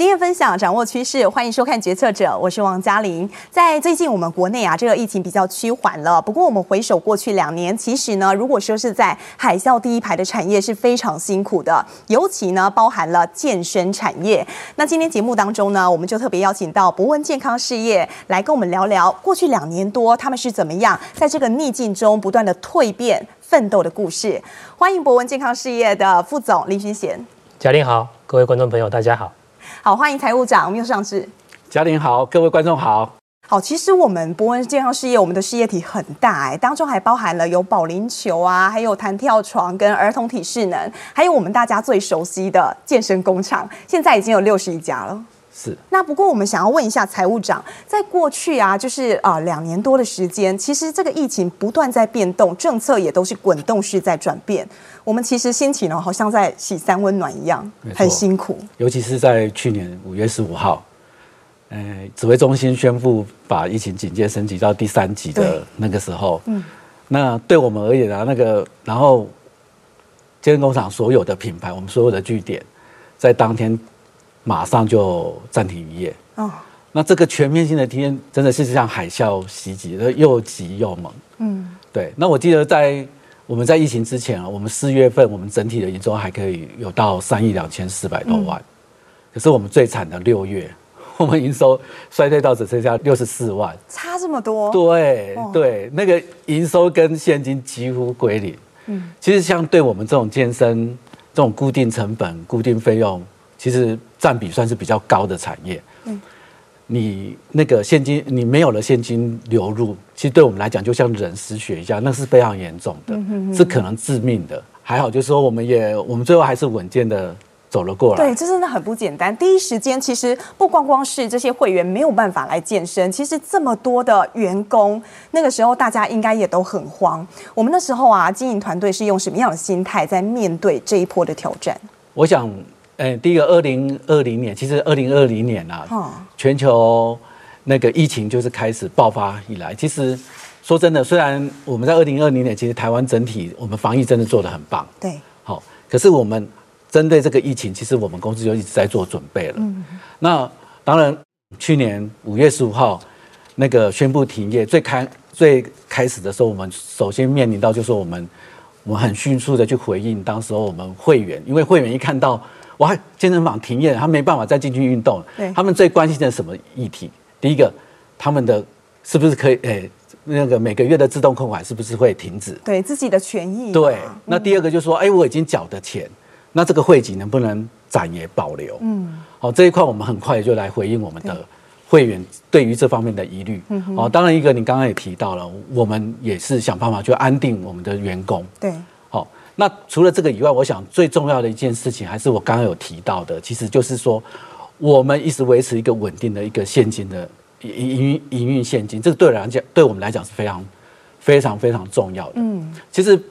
经验分享，掌握趋势，欢迎收看《决策者》，我是王嘉玲。在最近我们国内啊，这个疫情比较趋缓了。不过我们回首过去两年，其实呢，如果说是在海啸第一排的产业是非常辛苦的，尤其呢包含了健身产业。那今天节目当中呢，我们就特别邀请到博文健康事业来跟我们聊聊过去两年多他们是怎么样在这个逆境中不断的蜕变奋斗的故事。欢迎博文健康事业的副总林勋贤。嘉玲好，各位观众朋友大家好。好，欢迎财务长缪尚志。嘉玲好，各位观众好。好，其实我们博文健康事业，我们的事业体很大哎，当中还包含了有保龄球啊，还有弹跳床跟儿童体适能，还有我们大家最熟悉的健身工厂，现在已经有六十一家了。是。那不过我们想要问一下财务长，在过去啊，就是啊两年多的时间，其实这个疫情不断在变动，政策也都是滚动式在转变。我们其实心情呢，好像在洗三温暖一样，很辛苦。尤其是在去年五月十五号，呃，指挥中心宣布把疫情警戒升级到第三级的那个时候，嗯，那对我们而言啊，那个然后健身工厂所有的品牌，我们所有的据点，在当天马上就暂停营业。哦，那这个全面性的体验真的是像海啸袭击，又急又猛。嗯，对。那我记得在。我们在疫情之前啊，我们四月份我们整体的营收还可以有到三亿两千四百多万，可是我们最惨的六月，我们营收衰退到只剩下六十四万，差这么多？对对，那个营收跟现金几乎归零。嗯，其实像对我们这种健身这种固定成本、固定费用，其实占比算是比较高的产业。嗯。你那个现金，你没有了现金流入，其实对我们来讲，就像人失血一样，那是非常严重的，是可能致命的。还好，就是说我们也，我们最后还是稳健的走了过来。对，这真的很不简单。第一时间，其实不光光是这些会员没有办法来健身，其实这么多的员工，那个时候大家应该也都很慌。我们那时候啊，经营团队是用什么样的心态在面对这一波的挑战？我想。哎，第一个，二零二零年，其实二零二零年啊，全球那个疫情就是开始爆发以来，其实说真的，虽然我们在二零二零年，其实台湾整体我们防疫真的做得很棒，对，好，可是我们针对这个疫情，其实我们公司就一直在做准备了。嗯，那当然，去年五月十五号那个宣布停业，最开最开始的时候，我们首先面临到就是我们我们很迅速的去回应，当时候我们会员，因为会员一看到。哇！健身房停业，他没办法再进去运动了。对，他们最关心的什么议题？第一个，他们的是不是可以？诶、欸，那个每个月的自动扣款是不是会停止？对自己的权益。对。那第二个就是说，哎、欸，我已经缴的钱，那这个会籍能不能暂也保留？嗯。好，这一块我们很快就来回应我们的会员对于这方面的疑虑。嗯。哦，当然一个你刚刚也提到了，我们也是想办法去安定我们的员工。对。那除了这个以外，我想最重要的一件事情，还是我刚刚有提到的，其实就是说，我们一直维持一个稳定的一个现金的营营营运现金，这个对我来讲，对我们来讲是非常非常非常重要的。嗯，其实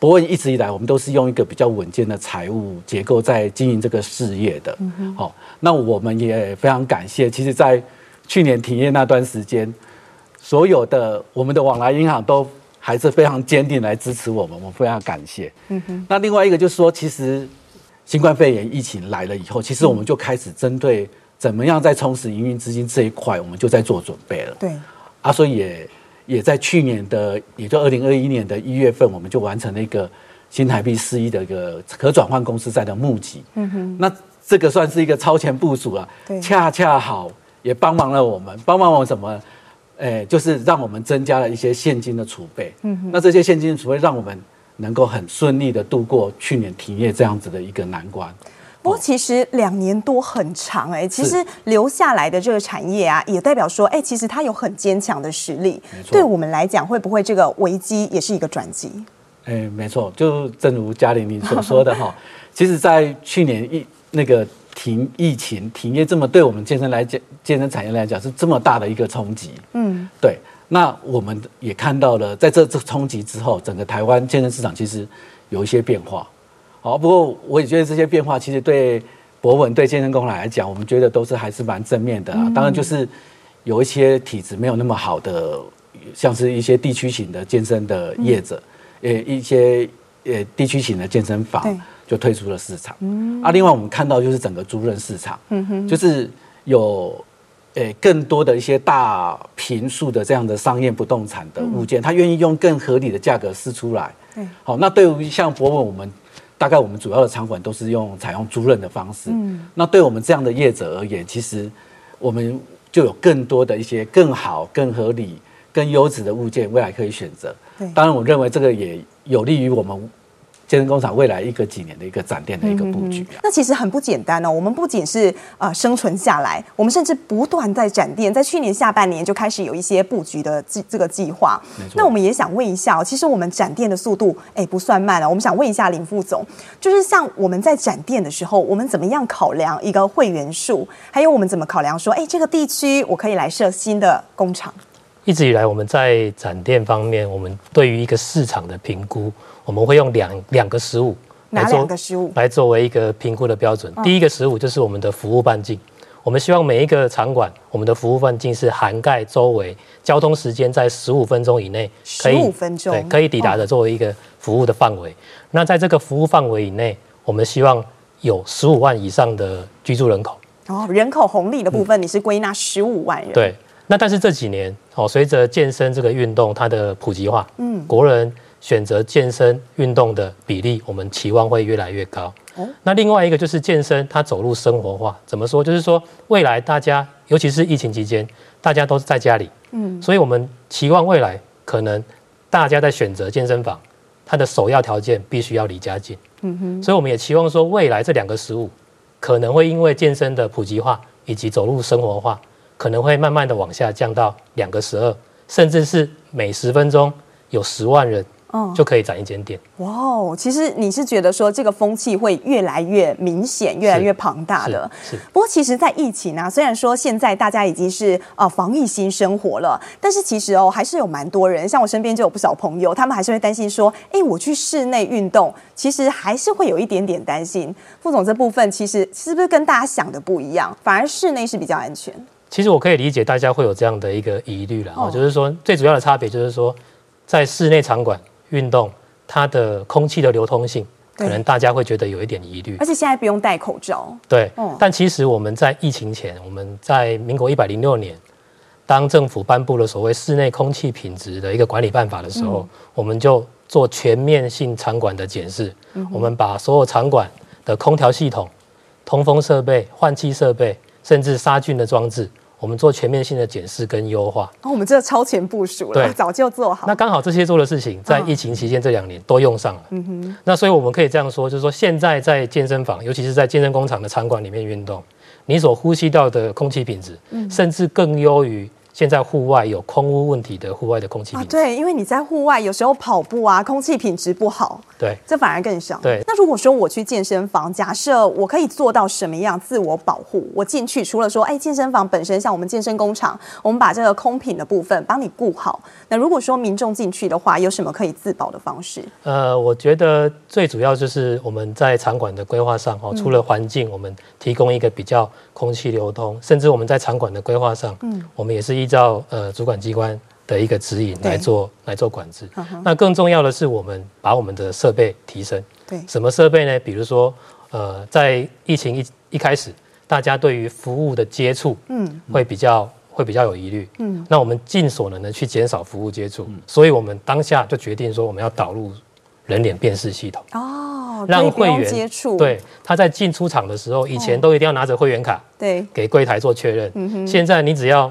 博文一直以来，我们都是用一个比较稳健的财务结构在经营这个事业的。嗯，好，那我们也非常感谢，其实，在去年停业那段时间，所有的我们的往来银行都。还是非常坚定来支持我们，我们非常感谢。嗯哼。那另外一个就是说，其实新冠肺炎疫情来了以后，其实我们就开始针对怎么样在充实营运资金这一块，我们就在做准备了。对。啊，所以也也在去年的，也就二零二一年的一月份，我们就完成了一个新台币四亿的一个可转换公司债的募集。嗯哼。那这个算是一个超前部署啊。对。恰恰好也帮忙了我们，帮忙我们什么？哎，就是让我们增加了一些现金的储备。嗯哼，那这些现金的储备让我们能够很顺利的度过去年停业这样子的一个难关。不过其实两年多很长哎，其实留下来的这个产业啊，也代表说，哎，其实它有很坚强的实力。对我们来讲，会不会这个危机也是一个转机？哎，没错，就正如嘉玲你所说的哈，其实，在去年一那个。停疫情停业这么对我们健身来讲，健身产业来讲是这么大的一个冲击。嗯，对。那我们也看到了，在这这冲击之后，整个台湾健身市场其实有一些变化。好，不过我也觉得这些变化其实对博文对健身工厂来讲，我们觉得都是还是蛮正面的啊。当然，就是有一些体质没有那么好的，像是一些地区型的健身的业者，呃，一些呃地区型的健身房。就退出了市场。嗯，啊，另外我们看到就是整个租赁市场，嗯哼，就是有诶更多的一些大平数的这样的商业不动产的物件，他愿意用更合理的价格释出来。好，那对于像博文我们。大概我们主要的场馆都是用采用租赁的方式。嗯，那对我们这样的业者而言，其实我们就有更多的一些更好、更合理、更优质的物件，未来可以选择。对，当然，我认为这个也有利于我们。健身工厂未来一个几年的一个展店的一个布局、啊、那其实很不简单哦。我们不仅是呃生存下来，我们甚至不断在展店，在去年下半年就开始有一些布局的计这个计划。没错。那我们也想问一下，其实我们展店的速度哎不算慢了。我们想问一下林副总，就是像我们在展店的时候，我们怎么样考量一个会员数，还有我们怎么考量说，哎这个地区我可以来设新的工厂？一直以来我们在展店方面，我们对于一个市场的评估。我们会用两两个十五来做来作为一个评估的标准。第一个十五就是我们的服务半径，我们希望每一个场馆，我们的服务半径是涵盖周围交通时间在十五分钟以内，可以对可以抵达的作为一个服务的范围。那在这个服务范围以内，我们希望有十五万以上的居住人口。哦，人口红利的部分你是归纳十五万人。对，那但是这几年哦，随着健身这个运动它的普及化，嗯，国人。选择健身运动的比例，我们期望会越来越高。那另外一个就是健身，它走入生活化。怎么说？就是说未来大家，尤其是疫情期间，大家都是在家里，嗯，所以我们期望未来可能大家在选择健身房，它的首要条件必须要离家近。嗯哼，所以我们也期望说，未来这两个十五可能会因为健身的普及化以及走入生活化，可能会慢慢的往下降到两个十二，甚至是每十分钟有十万人。嗯，就可以展一间店。哇哦，其实你是觉得说这个风气会越来越明显、越来越庞大的。是。是，不过其实，在疫情啊，虽然说现在大家已经是呃防疫新生活了，但是其实哦，还是有蛮多人，像我身边就有不少朋友，他们还是会担心说，哎，我去室内运动，其实还是会有一点点担心。副总这部分其实是不是跟大家想的不一样？反而室内是比较安全。其实我可以理解大家会有这样的一个疑虑了，哦，就是说最主要的差别就是说，在室内场馆。运动，它的空气的流通性，可能大家会觉得有一点疑虑。而且现在不用戴口罩。对，但其实我们在疫情前，我们在民国一百零六年，当政府颁布了所谓室内空气品质的一个管理办法的时候，我们就做全面性场馆的检视。我们把所有场馆的空调系统、通风设备、换气设备，甚至杀菌的装置。我们做全面性的检视跟优化，哦，我们这个超前部署了，早就做好。那刚好这些做的事情，在疫情期间这两年都用上了。嗯哼。那所以我们可以这样说，就是说现在在健身房，尤其是在健身工厂的场馆里面运动，你所呼吸到的空气品质，甚至更优于。现在户外有空污问题的户外的空气品质，啊，对，因为你在户外有时候跑步啊，空气品质不好，对，这反而更少。对，那如果说我去健身房，假设我可以做到什么样自我保护？我进去除了说，哎，健身房本身像我们健身工厂，我们把这个空品的部分帮你顾好。那如果说民众进去的话，有什么可以自保的方式？呃，我觉得最主要就是我们在场馆的规划上，哦，除了环境，我们提供一个比较空气流通，甚至我们在场馆的规划上，嗯，我们也是一。依照呃主管机关的一个指引来做来做管制。那更重要的是，我们把我们的设备提升。对，什么设备呢？比如说，呃，在疫情一一开始，大家对于服务的接触，嗯，会比较会比较有疑虑。嗯，那我们尽所能的去减少服务接触。所以我们当下就决定说，我们要导入人脸辨识系统。哦，让会员接触。对，他在进出场的时候，以前都一定要拿着会员卡，对，给柜台做确认。嗯哼，现在你只要。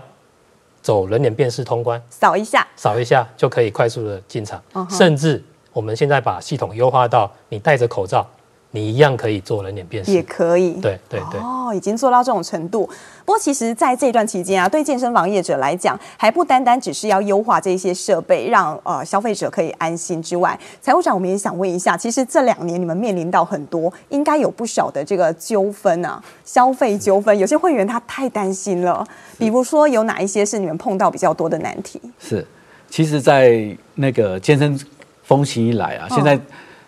走人脸辨识通关，扫一下，扫一下就可以快速的进场。Uh. 甚至我们现在把系统优化到，你戴着口罩，你一样可以做人脸辨识，也可以。对对对。哦，已经做到这种程度。不过，其实在这段期间啊，对健身房业者来讲，还不单单只是要优化这些设备，让呃消费者可以安心之外，财务长我们也想问一下，其实这两年你们面临到很多，应该有不少的这个纠纷啊，消费纠纷，有些会员他太担心了。比如说，有哪一些是你们碰到比较多的难题？是，其实，在那个健身风行一来啊，现在。哦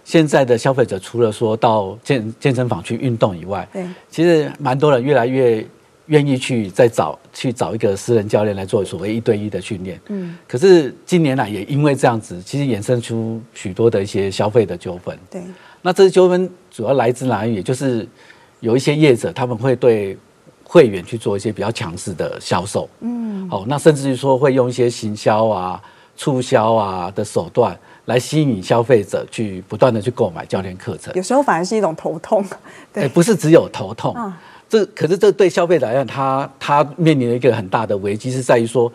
现在的消费者除了说到健健身房去运动以外，对，其实蛮多人越来越愿意去再找去找一个私人教练来做所谓一对一的训练。嗯，可是近年来也因为这样子，其实衍生出许多的一些消费的纠纷。对，那这些纠纷主要来自哪里？也就是有一些业者他们会对会员去做一些比较强势的销售，嗯，好，那甚至于说会用一些行销啊、促销啊的手段来吸引消费者去不断的去购买教练课程。有时候反而是一种头痛，对，欸、不是只有头痛，嗯、这可是这对消费者来讲，他他面临了一个很大的危机，是在于说，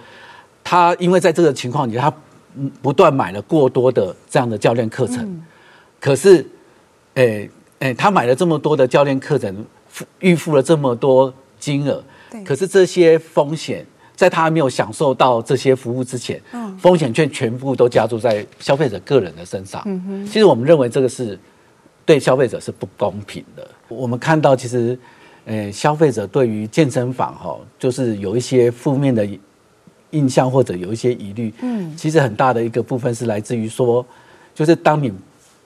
他因为在这个情况里，他不断买了过多的这样的教练课程，嗯、可是，哎、欸、哎、欸，他买了这么多的教练课程，预付了这么多。金额，可是这些风险在他还没有享受到这些服务之前，嗯风险却全部都加注在消费者个人的身上。嗯其实我们认为这个是对消费者是不公平的。我们看到，其实，呃，消费者对于健身房哈，就是有一些负面的印象或者有一些疑虑。嗯，其实很大的一个部分是来自于说，就是当你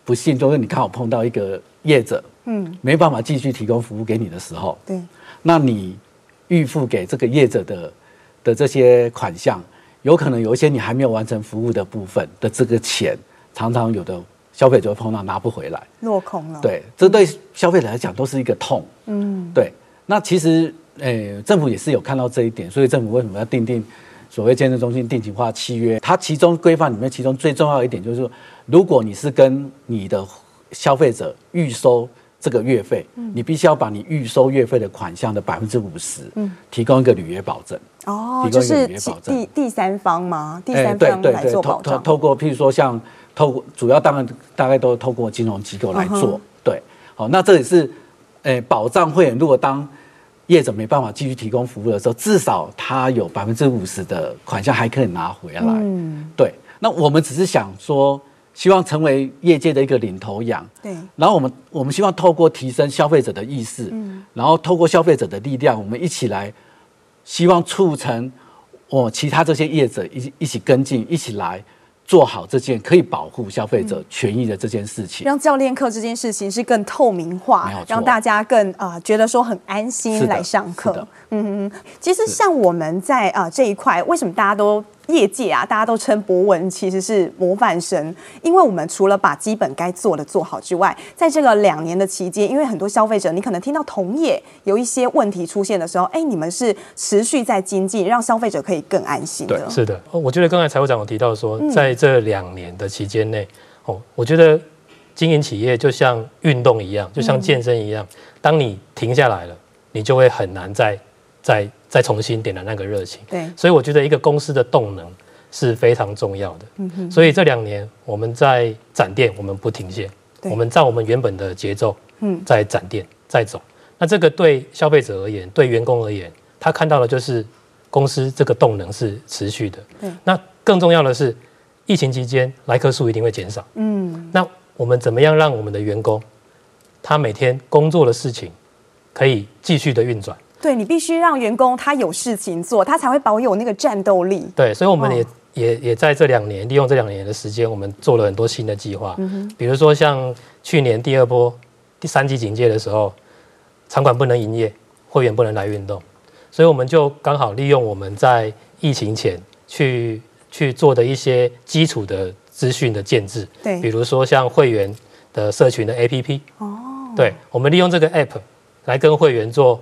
不幸，就是你刚好碰到一个业者，嗯，没办法继续提供服务给你的时候，对。那你预付给这个业者的的这些款项，有可能有一些你还没有完成服务的部分的这个钱，常常有的消费者会碰到拿不回来，落空了。对，这对消费者来讲都是一个痛。嗯，对。那其实，诶，政府也是有看到这一点，所以政府为什么要订定所谓健身中心定型化契约？它其中规范里面，其中最重要一点就是说，如果你是跟你的消费者预收。这个月费，你必须要把你预收月费的款项的百分之五十，提供一个履约保证。哦，就是第第三方吗？第三方来做保障。透透过，譬如说像透过主要当然大概都透过金融机构来做。对，好，那这也是诶保障会员，如果当业者没办法继续提供服务的时候，至少他有百分之五十的款项还可以拿回来。嗯，对。那我们只是想说。希望成为业界的一个领头羊，对。然后我们我们希望透过提升消费者的意识，嗯，然后透过消费者的力量，我们一起来，希望促成我其他这些业者一一起跟进，一起来做好这件可以保护消费者权益的这件事情，让教练课这件事情是更透明化，让大家更啊、呃、觉得说很安心来上课。嗯哼，其实像我们在啊、呃、这一块，为什么大家都？业界啊，大家都称博文其实是模范生，因为我们除了把基本该做的做好之外，在这个两年的期间，因为很多消费者，你可能听到同业有一些问题出现的时候，哎，你们是持续在精进，让消费者可以更安心的。对，是的，我觉得刚才财务长有提到说，在这两年的期间内，哦，我觉得经营企业就像运动一样，就像健身一样，当你停下来了，你就会很难再再。再重新点燃那个热情，对，所以我觉得一个公司的动能是非常重要的。嗯哼，所以这两年我们在展店，我们不停歇，我们照我们原本的节奏，嗯，在展店在走。那这个对消费者而言，对员工而言，他看到的就是公司这个动能是持续的。对，那更重要的是，疫情期间来客数一定会减少。嗯，那我们怎么样让我们的员工，他每天工作的事情可以继续的运转？对，你必须让员工他有事情做，他才会保有那个战斗力。对，所以我们也、哦、也也在这两年利用这两年的时间，我们做了很多新的计划。嗯哼，比如说像去年第二波第三级警戒的时候，场馆不能营业，会员不能来运动，所以我们就刚好利用我们在疫情前去去做的一些基础的资讯的建制。对，比如说像会员的社群的 APP。哦，对，我们利用这个 App 来跟会员做。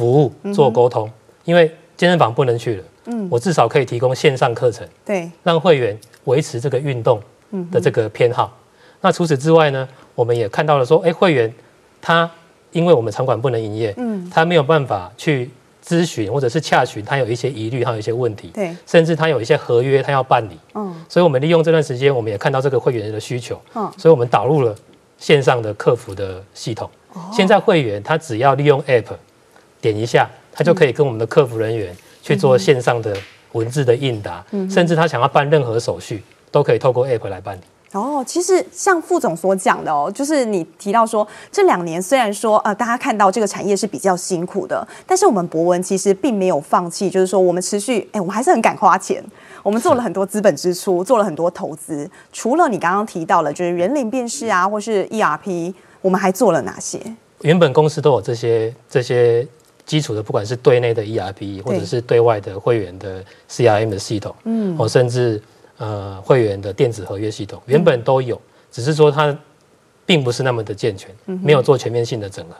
服务做沟通，因为健身房不能去了，嗯，我至少可以提供线上课程，对，让会员维持这个运动的这个偏好。那除此之外呢，我们也看到了说，哎，会员他因为我们场馆不能营业，嗯，他没有办法去咨询或者是洽询，他有一些疑虑，他有一些问题，对，甚至他有一些合约他要办理，嗯，所以我们利用这段时间，我们也看到这个会员的需求，嗯，所以我们导入了线上的客服的系统。现在会员他只要利用 App。点一下，他就可以跟我们的客服人员去做线上的文字的应答，甚至他想要办任何手续，都可以透过 App 来办理。哦，其实像副总所讲的哦，就是你提到说这两年虽然说呃大家看到这个产业是比较辛苦的，但是我们博文其实并没有放弃，就是说我们持续哎，我们还是很敢花钱，我们做了很多资本支出，做了很多投资。除了你刚刚提到了就是人脸辨识啊，或是 ERP，我们还做了哪些？原本公司都有这些这些。基础的，不管是对内的 ERP，或者是对外的会员的 CRM 的系统，嗯，或甚至呃会员的电子合约系统，原本都有，只是说它并不是那么的健全，没有做全面性的整合。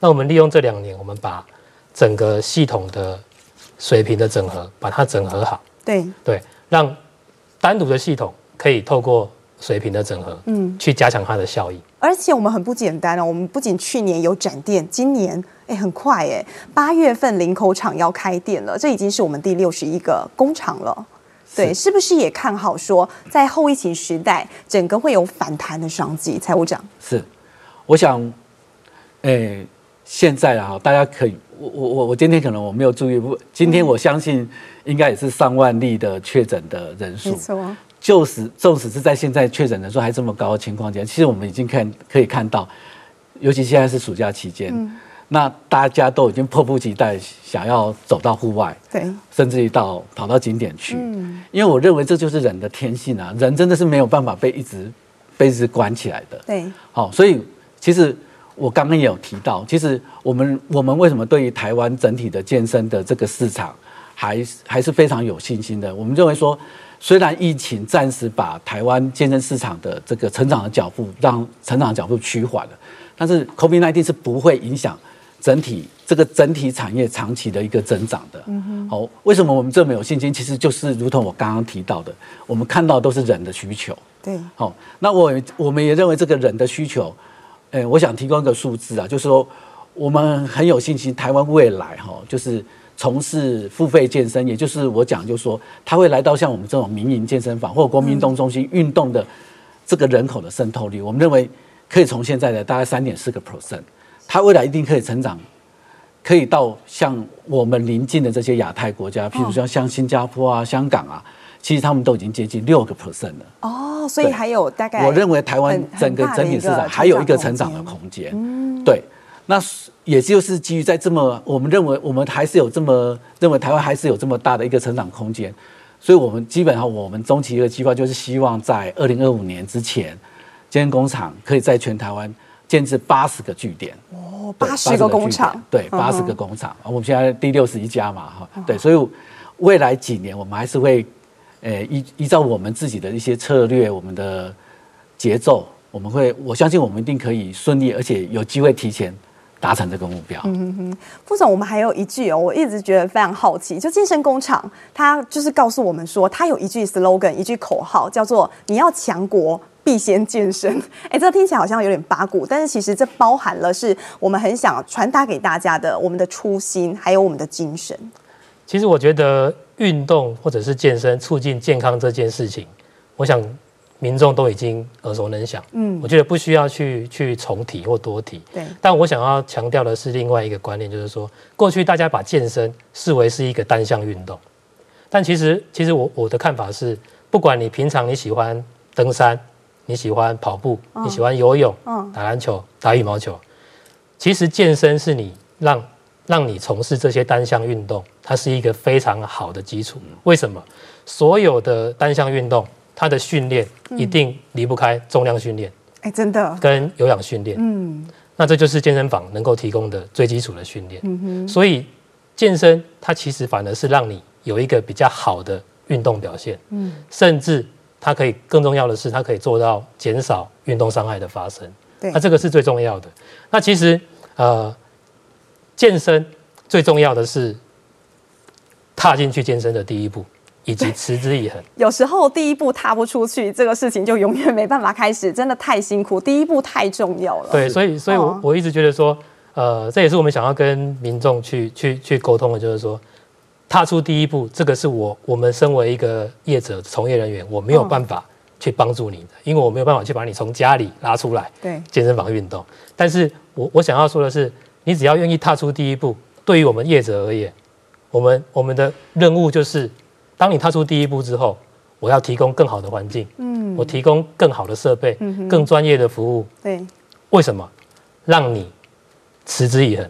那我们利用这两年，我们把整个系统的水平的整合，把它整合好。对对，让单独的系统可以透过水平的整合，嗯，去加强它的效益。而且我们很不简单哦，我们不仅去年有展店，今年哎很快哎，八月份林口厂要开店了，这已经是我们第六十一个工厂了。对，是不是也看好说在后疫情时代，整个会有反弹的商机？财务长是，我想，哎，现在啊，大家可以，我我我我今天可能我没有注意，不，今天我相信应该也是上万例的确诊的人数。没错。就是，纵使是在现在确诊人数还这么高的情况下，其实我们已经看可以看到，尤其现在是暑假期间，嗯、那大家都已经迫不及待想要走到户外，对，甚至于到跑到景点去，嗯，因为我认为这就是人的天性啊，人真的是没有办法被一直被一直关起来的，对，好，所以其实我刚刚也有提到，其实我们我们为什么对于台湾整体的健身的这个市场还还是非常有信心的，我们认为说。虽然疫情暂时把台湾健身市场的这个成长的脚步让成长的脚步趋缓了，但是 COVID-19 是不会影响整体这个整体产业长期的一个增长的。嗯好，为什么我们这么有信心？其实就是如同我刚刚提到的，我们看到都是人的需求。对。好，那我我们也认为这个人的需求，诶，我想提供一个数字啊，就是说我们很有信心，台湾未来哈，就是。从事付费健身，也就是我讲，就是说他会来到像我们这种民营健身房或者国民运动中心运动的这个人口的渗透率，我们认为可以从现在的大概三点四个 percent，它未来一定可以成长，可以到像我们邻近的这些亚太国家，譬如说像新加坡啊、香港啊，其实他们都已经接近六个 percent 了。哦，所以还有大概，我认为台湾整个整体市场还有一个成长的空间。嗯，对。那也就是基于在这么，我们认为我们还是有这么认为台湾还是有这么大的一个成长空间，所以我们基本上我们中期的计划就是希望在二零二五年之前，健身工厂可以在全台湾建制八十个据点。哦，八十个工厂，对，八十个工厂。啊，我们现在第六十一家嘛，哈，对，所以未来几年我们还是会，呃，依依照我们自己的一些策略，我们的节奏，我们会，我相信我们一定可以顺利，而且有机会提前。达成这个目标。嗯哼哼，副总，我们还有一句哦，我一直觉得非常好奇，就健身工厂，他就是告诉我们说，他有一句 slogan，一句口号，叫做“你要强国，必先健身”。哎，这听起来好像有点八股，但是其实这包含了是我们很想传达给大家的我们的初心，还有我们的精神。其实我觉得运动或者是健身促进健康这件事情，我想。民众都已经耳熟能详，嗯，我觉得不需要去去重提或多提，对。但我想要强调的是另外一个观念，就是说，过去大家把健身视为是一个单项运动，但其实，其实我我的看法是，不管你平常你喜欢登山，你喜欢跑步，你喜欢游泳，打篮球，打羽毛球，其实健身是你让让你从事这些单项运动，它是一个非常好的基础。为什么？所有的单项运动。他的训练一定离不开重量训练，哎，真的。跟有氧训练，嗯，那这就是健身房能够提供的最基础的训练，嗯哼，所以健身它其实反而是让你有一个比较好的运动表现，嗯，甚至它可以更重要的是，它可以做到减少运动伤害的发生，对，那这个是最重要的。那其实呃，健身最重要的是踏进去健身的第一步。以及持之以恒。有时候第一步踏不出去，这个事情就永远没办法开始，真的太辛苦。第一步太重要了。对，所以，所以我我一直觉得说，呃，这也是我们想要跟民众去去去沟通的，就是说，踏出第一步，这个是我我们身为一个业者从业人员，我没有办法去帮助你的，因为我没有办法去把你从家里拉出来，对，健身房运动。但是我我想要说的是，你只要愿意踏出第一步，对于我们业者而言，我们我们的任务就是。当你踏出第一步之后，我要提供更好的环境，嗯，我提供更好的设备，嗯，更专业的服务，对，为什么？让你持之以恒，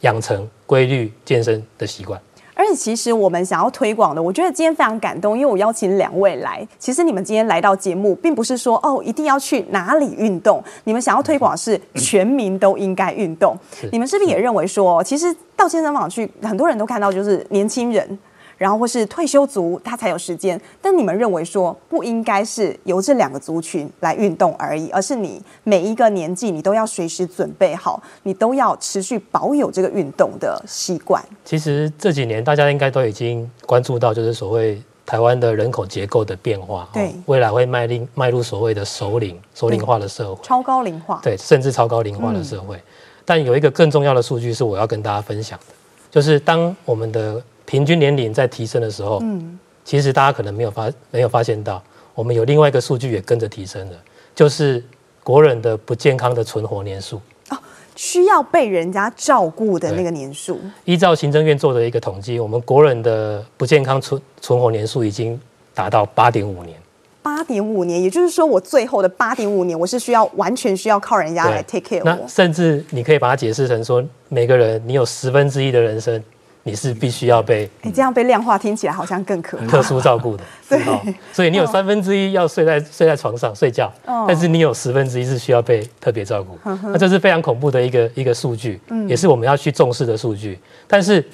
养成规律健身的习惯。而且，其实我们想要推广的，我觉得今天非常感动，因为我邀请两位来。其实你们今天来到节目，并不是说哦一定要去哪里运动，你们想要推广是全民都应该运动。你们是不是也认为说，其实到健身房去，很多人都看到就是年轻人。然后或是退休族他才有时间。但你们认为说不应该是由这两个族群来运动而已，而是你每一个年纪你都要随时准备好，你都要持续保有这个运动的习惯。其实这几年大家应该都已经关注到，就是所谓台湾的人口结构的变化，对，未来会迈令迈入所谓的首领首领化的社会，超高龄化，对，甚至超高龄化的社会。嗯但有一个更重要的数据是我要跟大家分享的，就是当我们的平均年龄在提升的时候，嗯，其实大家可能没有发没有发现到，我们有另外一个数据也跟着提升了，就是国人的不健康的存活年数哦，需要被人家照顾的那个年数。依照行政院做的一个统计，我们国人的不健康存存活年数已经达到八点五年。八点五年，也就是说，我最后的八点五年，我是需要完全需要靠人家来 take care 我。那甚至你可以把它解释成说，每个人你有十分之一的人生，你是必须要被你这样被量化，听起来好像更可怕。特殊照顾的，对。所以你有三分之一要睡在睡在床上睡觉，但是你有十分之一是需要被特别照顾。那这是非常恐怖的一个一个数据，也是我们要去重视的数据。但是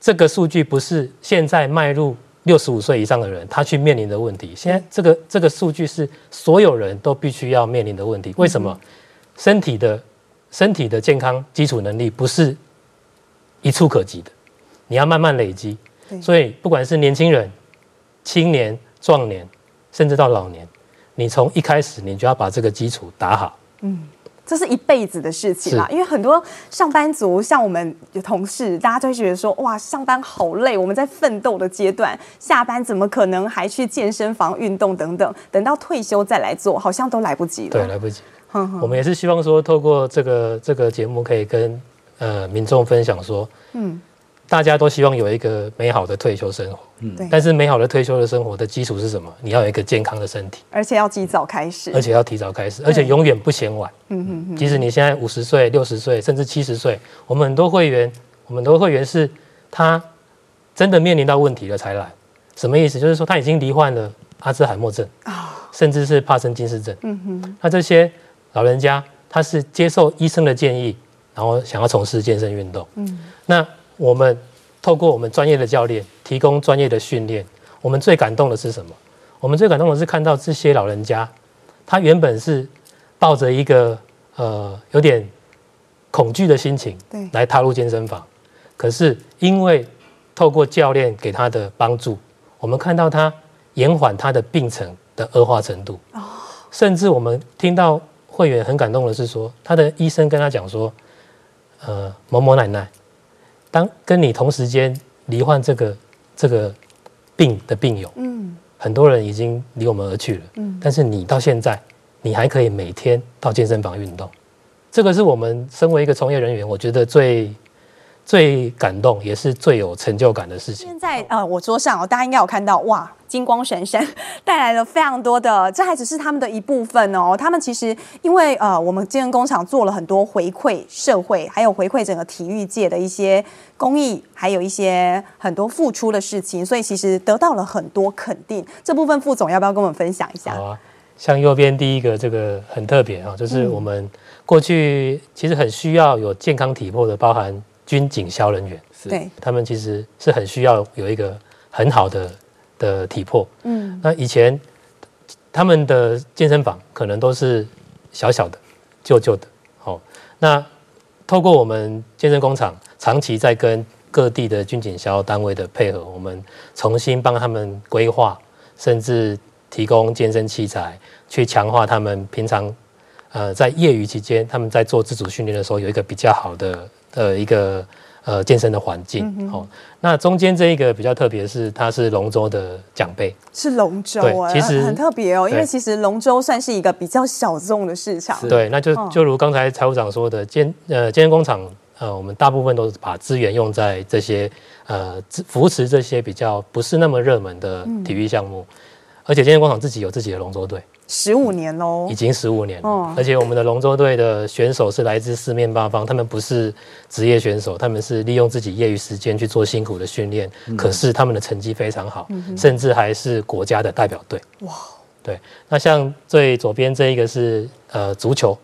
这个数据不是现在迈入。六十五岁以上的人，他去面临的问题，现在这个这个数据是所有人都必须要面临的问题。为什么？身体的身体的健康基础能力不是一触可及的，你要慢慢累积。所以，不管是年轻人、青年、壮年，甚至到老年，你从一开始你就要把这个基础打好。嗯。这是一辈子的事情啦，因为很多上班族，像我们有同事，大家都会觉得说，哇，上班好累，我们在奋斗的阶段，下班怎么可能还去健身房运动等等？等到退休再来做，好像都来不及了。对，来不及。我们也是希望说，透过这个这个节目，可以跟呃民众分享说，嗯。大家都希望有一个美好的退休生活，嗯，但是美好的退休的生活的基础是什么？你要有一个健康的身体，而且要及早开始，而且要提早开始，而且永远不嫌晚。嗯嗯嗯。即使你现在五十岁、六十岁，甚至七十岁，我们很多会员，我们很多会员是他真的面临到问题了才来。什么意思？就是说他已经罹患了阿兹海默症啊，甚至是帕森金氏症。嗯哼。那这些老人家，他是接受医生的建议，然后想要从事健身运动。嗯。那我们透过我们专业的教练提供专业的训练，我们最感动的是什么？我们最感动的是看到这些老人家，他原本是抱着一个呃有点恐惧的心情来踏入健身房，可是因为透过教练给他的帮助，我们看到他延缓他的病程的恶化程度，甚至我们听到会员很感动的是说，他的医生跟他讲说，呃某某奶奶。当跟你同时间罹患这个这个病的病友，嗯，很多人已经离我们而去了，嗯，但是你到现在，你还可以每天到健身房运动，这个是我们身为一个从业人员，我觉得最。最感动也是最有成就感的事情。现在呃，我桌上哦，大家应该有看到哇，金光闪闪，带来了非常多的，这还只是他们的一部分哦。他们其实因为呃，我们健身工厂做了很多回馈社会，还有回馈整个体育界的一些公益，还有一些很多付出的事情，所以其实得到了很多肯定。这部分副总要不要跟我们分享一下？好啊，像右边第一个这个很特别啊，就是我们过去其实很需要有健康体魄的，包含。军警消人员是，对，他们其实是很需要有一个很好的的体魄。嗯，那以前他们的健身房可能都是小小的、旧旧的。好，那透过我们健身工厂长期在跟各地的军警消单位的配合，我们重新帮他们规划，甚至提供健身器材，去强化他们平常呃在业余期间他们在做自主训练的时候有一个比较好的。的一个呃健身的环境，嗯、哦，那中间这一个比较特别，是它是龙舟的奖杯，是龙舟啊，其实很特别哦，因为其实龙舟算是一个比较小众的市场，对，那就就如刚才财务长说的，健呃健身工厂呃，我们大部分都是把资源用在这些呃扶持这些比较不是那么热门的体育项目，嗯、而且健身工厂自己有自己的龙舟队。十五年喽，已经十五年了。哦、而且我们的龙舟队的选手是来自四面八方，他们不是职业选手，他们是利用自己业余时间去做辛苦的训练。嗯、可是他们的成绩非常好，嗯、甚至还是国家的代表队。哇，对。那像最左边这一个是呃足球，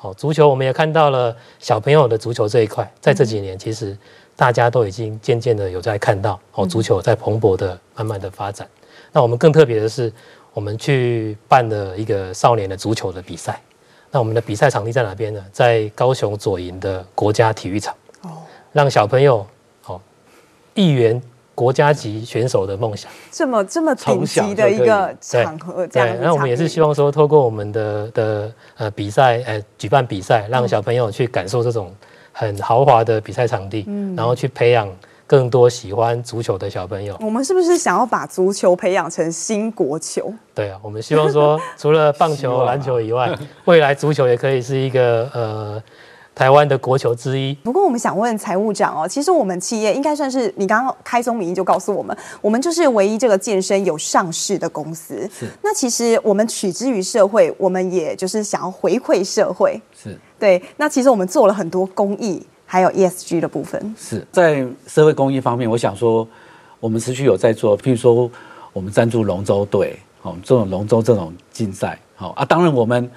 哦，足球我们也看到了小朋友的足球这一块，在这几年其实大家都已经渐渐的有在看到哦，足球在蓬勃的慢慢的发展。那我们更特别的是，我们去办了一个少年的足球的比赛。那我们的比赛场地在哪边呢？在高雄左营的国家体育场。哦，让小朋友哦，一圆国家级选手的梦想。这么这么顶级的一个场合，这样。对，那我们也是希望说，透过我们的的呃比赛，呃举办比赛，让小朋友去感受这种很豪华的比赛场地，嗯，然后去培养。更多喜欢足球的小朋友，我们是不是想要把足球培养成新国球？对啊，我们希望说，除了棒球、篮球以外，未来足球也可以是一个呃台湾的国球之一。不过，我们想问财务长哦，其实我们企业应该算是你刚刚开宗明义就告诉我们，我们就是唯一这个健身有上市的公司。是。那其实我们取之于社会，我们也就是想要回馈社会。是。对。那其实我们做了很多公益。还有 ESG 的部分是在社会公益方面，我想说，我们持续有在做，譬如说我们赞助龙舟队，哦，这种龙舟这种竞赛，好啊，当然我们，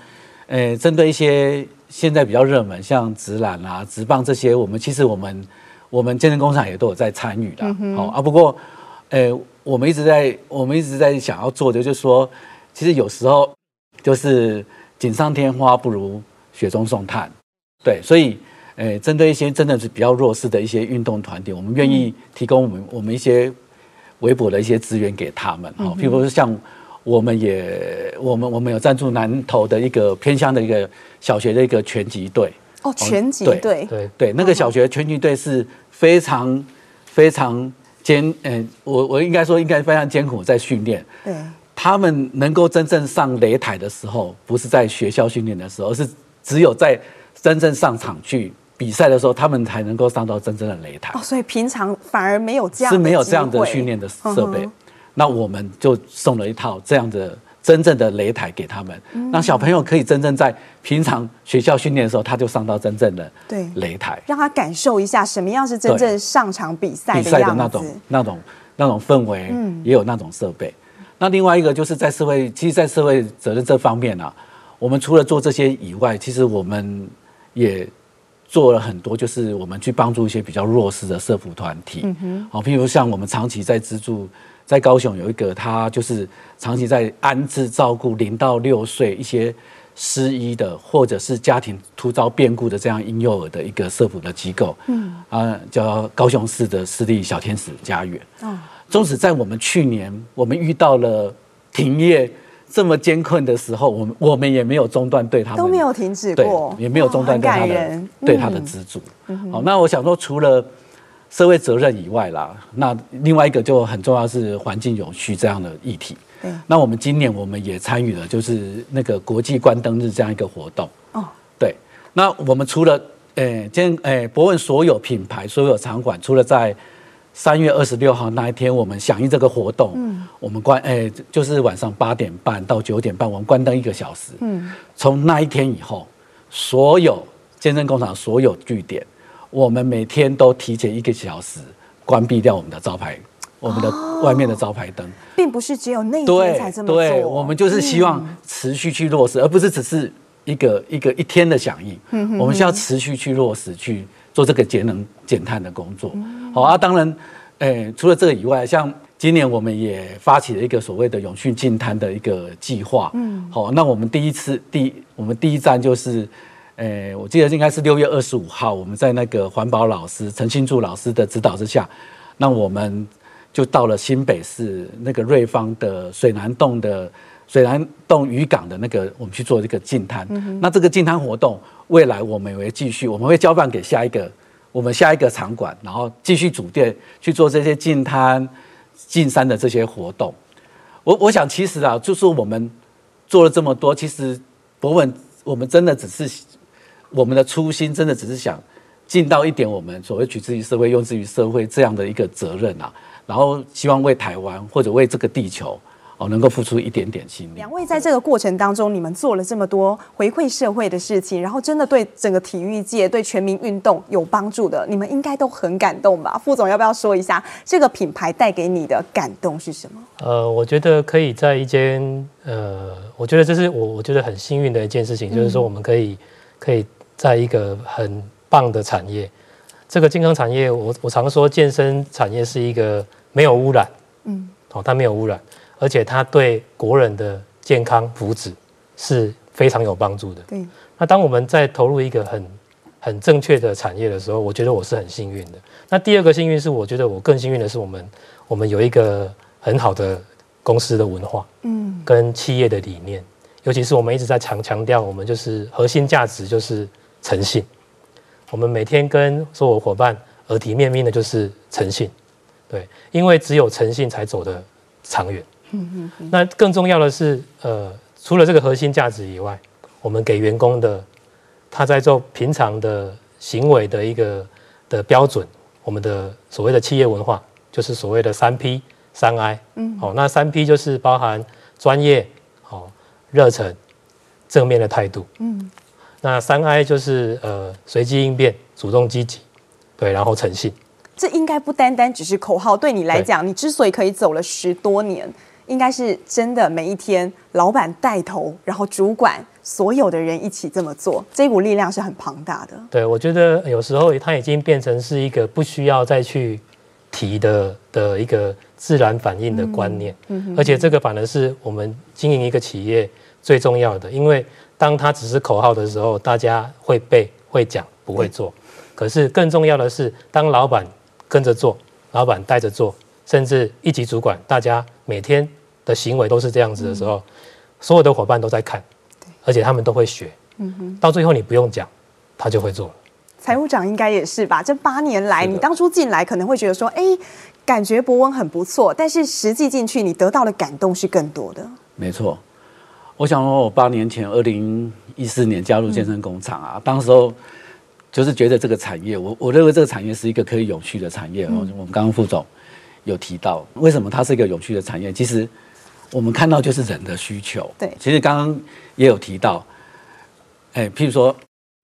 呃，针对一些现在比较热门，像职篮啊、直棒这些，我们其实我们我们健身工厂也都有在参与的，好、嗯、啊，不过，呃，我们一直在我们一直在想要做的，就是说，其实有时候就是锦上添花不如雪中送炭，对，所以。诶，针对一些真的是比较弱势的一些运动团体，我们愿意提供我们我们一些微薄的一些资源给他们。好，譬如说像我们也我们我们有赞助南投的一个偏乡的一个小学的一个拳击队。哦，拳击队。对对对，那个小学拳击队是非常非常艰，嗯，我我应该说应该非常艰苦在训练。对。他们能够真正上擂台的时候，不是在学校训练的时候，而是只有在真正上场去。比赛的时候，他们才能够上到真正的擂台。哦，所以平常反而没有这样是没有这样的训练的设备。那我们就送了一套这样的真正的擂台给他们，让小朋友可以真正在平常学校训练的时候，他就上到真正的对擂台，让他感受一下什么样是真正上场比赛比赛的，那种那种那种氛围，嗯也有那种设备。那另外一个就是在社会，其实，在社会责任这方面啊，我们除了做这些以外，其实我们也。做了很多，就是我们去帮助一些比较弱势的社福团体，嗯哼，好，譬如像我们长期在资助，在高雄有一个，他就是长期在安置照顾零到六岁一些失依的，或者是家庭突遭变故的这样婴幼儿的一个社福的机构，嗯，啊，叫高雄市的私立小天使家园，哦，纵使在我们去年，我们遇到了停业。这么艰困的时候，我们我们也没有中断对他们都没有停止过，也没有中断对他的、哦、对他的资助。嗯、好，那我想说，除了社会责任以外啦，那另外一个就很重要是环境永续这样的议题。对，那我们今年我们也参与了，就是那个国际关灯日这样一个活动。哦，对，那我们除了诶，今诶，博问所有品牌、所有场馆，除了在三月二十六号那一天，我们响应这个活动，嗯，我们关，哎，就是晚上八点半到九点半，我们关灯一个小时，嗯，从那一天以后，所有健身工厂所有据点，我们每天都提前一个小时关闭掉我们的招牌，我们的外面的招牌灯，并不是只有那一天才这么做，对，我们就是希望持续去落实，而不是只是一个一个一天的响应，嗯，我们需要持续去落实去。做这个节能减碳的工作，好啊。当然，诶，除了这个以外，像今年我们也发起了一个所谓的永续净滩的一个计划。嗯，好，那我们第一次第我们第一站就是，诶，我记得应该是六月二十五号，我们在那个环保老师陈新柱老师的指导之下，那我们就到了新北市那个瑞芳的水南洞的水南洞渔港的那个，我们去做这个净滩。那这个净滩活动。未来我们也会继续，我们会交办给下一个，我们下一个场馆，然后继续组店去做这些进滩、进山的这些活动。我我想，其实啊，就是我们做了这么多，其实博文，我们真的只是我们的初心，真的只是想尽到一点我们所谓取之于社会、用之于社会这样的一个责任啊，然后希望为台湾或者为这个地球。能够付出一点点心力。两位在这个过程当中，你们做了这么多回馈社会的事情，然后真的对整个体育界、对全民运动有帮助的，你们应该都很感动吧？副总要不要说一下这个品牌带给你的感动是什么？呃，我觉得可以在一间呃，我觉得这是我我觉得很幸运的一件事情，嗯、就是说我们可以可以在一个很棒的产业。这个健康产业，我我常说健身产业是一个没有污染，嗯，哦，它没有污染，而且它对国人的健康福祉是非常有帮助的。对，那当我们在投入一个很很正确的产业的时候，我觉得我是很幸运的。那第二个幸运是，我觉得我更幸运的是，我们我们有一个很好的公司的文化，嗯，跟企业的理念，尤其是我们一直在强强调，我们就是核心价值就是诚信。我们每天跟所有伙伴耳提面命的就是诚信，对，因为只有诚信才走得长远。嗯嗯。那更重要的是，呃，除了这个核心价值以外，我们给员工的他在做平常的行为的一个的标准，我们的所谓的企业文化就是所谓的三 P 三 I。嗯。好，那三 P 就是包含专业、好热忱、正面的态度。嗯。那三 I 就是呃随机应变、主动积极，对，然后诚信。这应该不单单只是口号，对你来讲，你之所以可以走了十多年，应该是真的每一天老板带头，然后主管所有的人一起这么做，这股力量是很庞大的。对，我觉得有时候它已经变成是一个不需要再去提的的一个自然反应的观念，嗯嗯，而且这个反而是我们经营一个企业最重要的，因为。当它只是口号的时候，大家会背、会讲，不会做。可是更重要的是，当老板跟着做，老板带着做，甚至一级主管，大家每天的行为都是这样子的时候，所有的伙伴都在看，而且他们都会学。嗯哼，到最后你不用讲，他就会做了。财务长应该也是吧？这八年来，你当初进来可能会觉得说，哎，感觉博文很不错，但是实际进去，你得到的感动是更多的。没错。我想说，我八年前，二零一四年加入健身工厂啊，当时候就是觉得这个产业，我我认为这个产业是一个可以永续的产业。我们刚刚副总有提到，为什么它是一个有趣的产业？其实我们看到就是人的需求。对，其实刚刚也有提到，哎，譬如说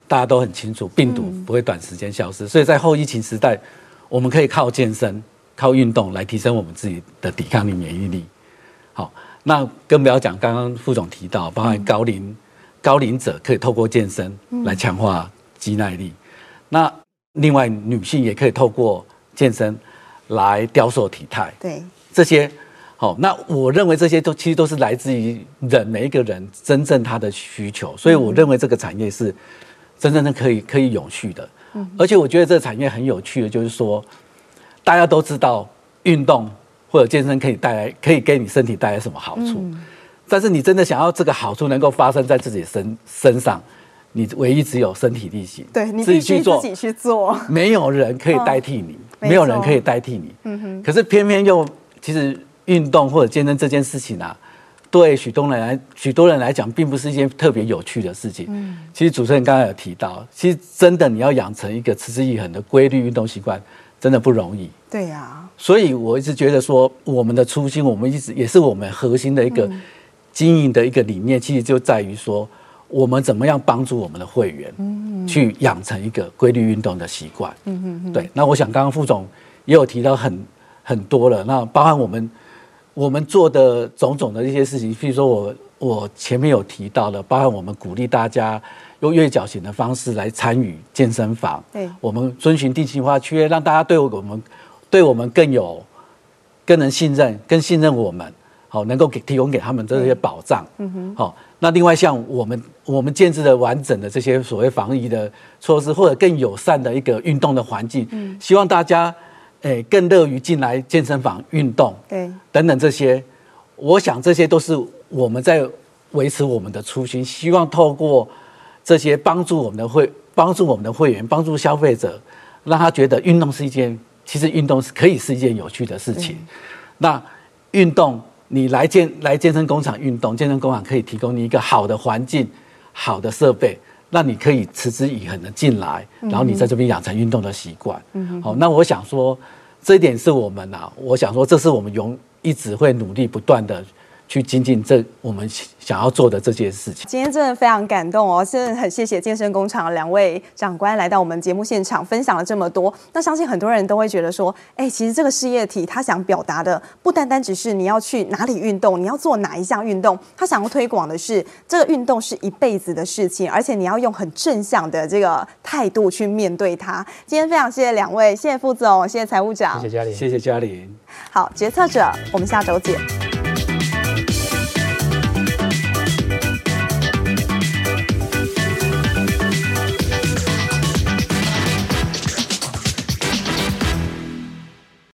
大家都很清楚，病毒不会短时间消失，所以在后疫情时代，我们可以靠健身、靠运动来提升我们自己的抵抗力、免疫力。好。那更不要讲，刚刚副总提到，包含高龄、高龄者可以透过健身来强化肌耐力。那另外女性也可以透过健身来雕塑体态。对，这些好。那我认为这些都其实都是来自于人每一个人真正他的需求，所以我认为这个产业是真正的可以可以永续的。嗯而且我觉得这个产业很有趣的，就是说大家都知道运动。或者健身可以带来，可以给你身体带来什么好处？嗯、但是你真的想要这个好处能够发生在自己身身上，你唯一只有身体力行，对，你自己去做，自己去做，没有人可以代替你，哦、没有人可以代替你。嗯哼。可是偏偏又，其实运动或者健身这件事情啊，对许多人来，许多人来讲，并不是一件特别有趣的事情。嗯。其实主持人刚才有提到，其实真的你要养成一个持之以恒的规律运动习惯，真的不容易。对呀、啊。所以我一直觉得说，我们的初心，我们一直也是我们核心的一个经营的一个理念，其实就在于说，我们怎么样帮助我们的会员，去养成一个规律运动的习惯。对。那我想刚刚副总也有提到很很多了，那包含我们我们做的种种的一些事情，譬如说我我前面有提到的，包含我们鼓励大家用月缴型的方式来参与健身房，对，我们遵循定期化契约，让大家对我们。对我们更有、更能信任、更信任我们，好，能够给提供给他们这些保障。嗯哼。好，那另外像我们我们建置的完整的这些所谓防疫的措施，或者更友善的一个运动的环境，嗯，希望大家诶更乐于进来健身房运动，对，等等这些，我想这些都是我们在维持我们的初心，希望透过这些帮助我们的会帮助我们的会员，帮助消费者，让他觉得运动是一件。其实运动是可以是一件有趣的事情。那运动，你来健来健身工厂运动，健身工厂可以提供你一个好的环境、好的设备，让你可以持之以恒的进来，然后你在这边养成运动的习惯。好，那我想说，这一点是我们啊，我想说，这是我们永一直会努力不断的去精进这我们想要做的这件事情。今天真的非常感动哦，真的很谢谢健身工厂两位长官来到我们节目现场，分享了这么多。那相信很多人都会觉得说，哎，其实这个事业体他想表达的不单单只是你要去哪里运动，你要做哪一项运动，他想要推广的是这个运动是一辈子的事情，而且你要用很正向的这个态度去面对它。今天非常谢谢两位，谢谢副总，谢谢财务长，谢谢嘉玲，谢谢嘉玲。好，决策者，我们下周见。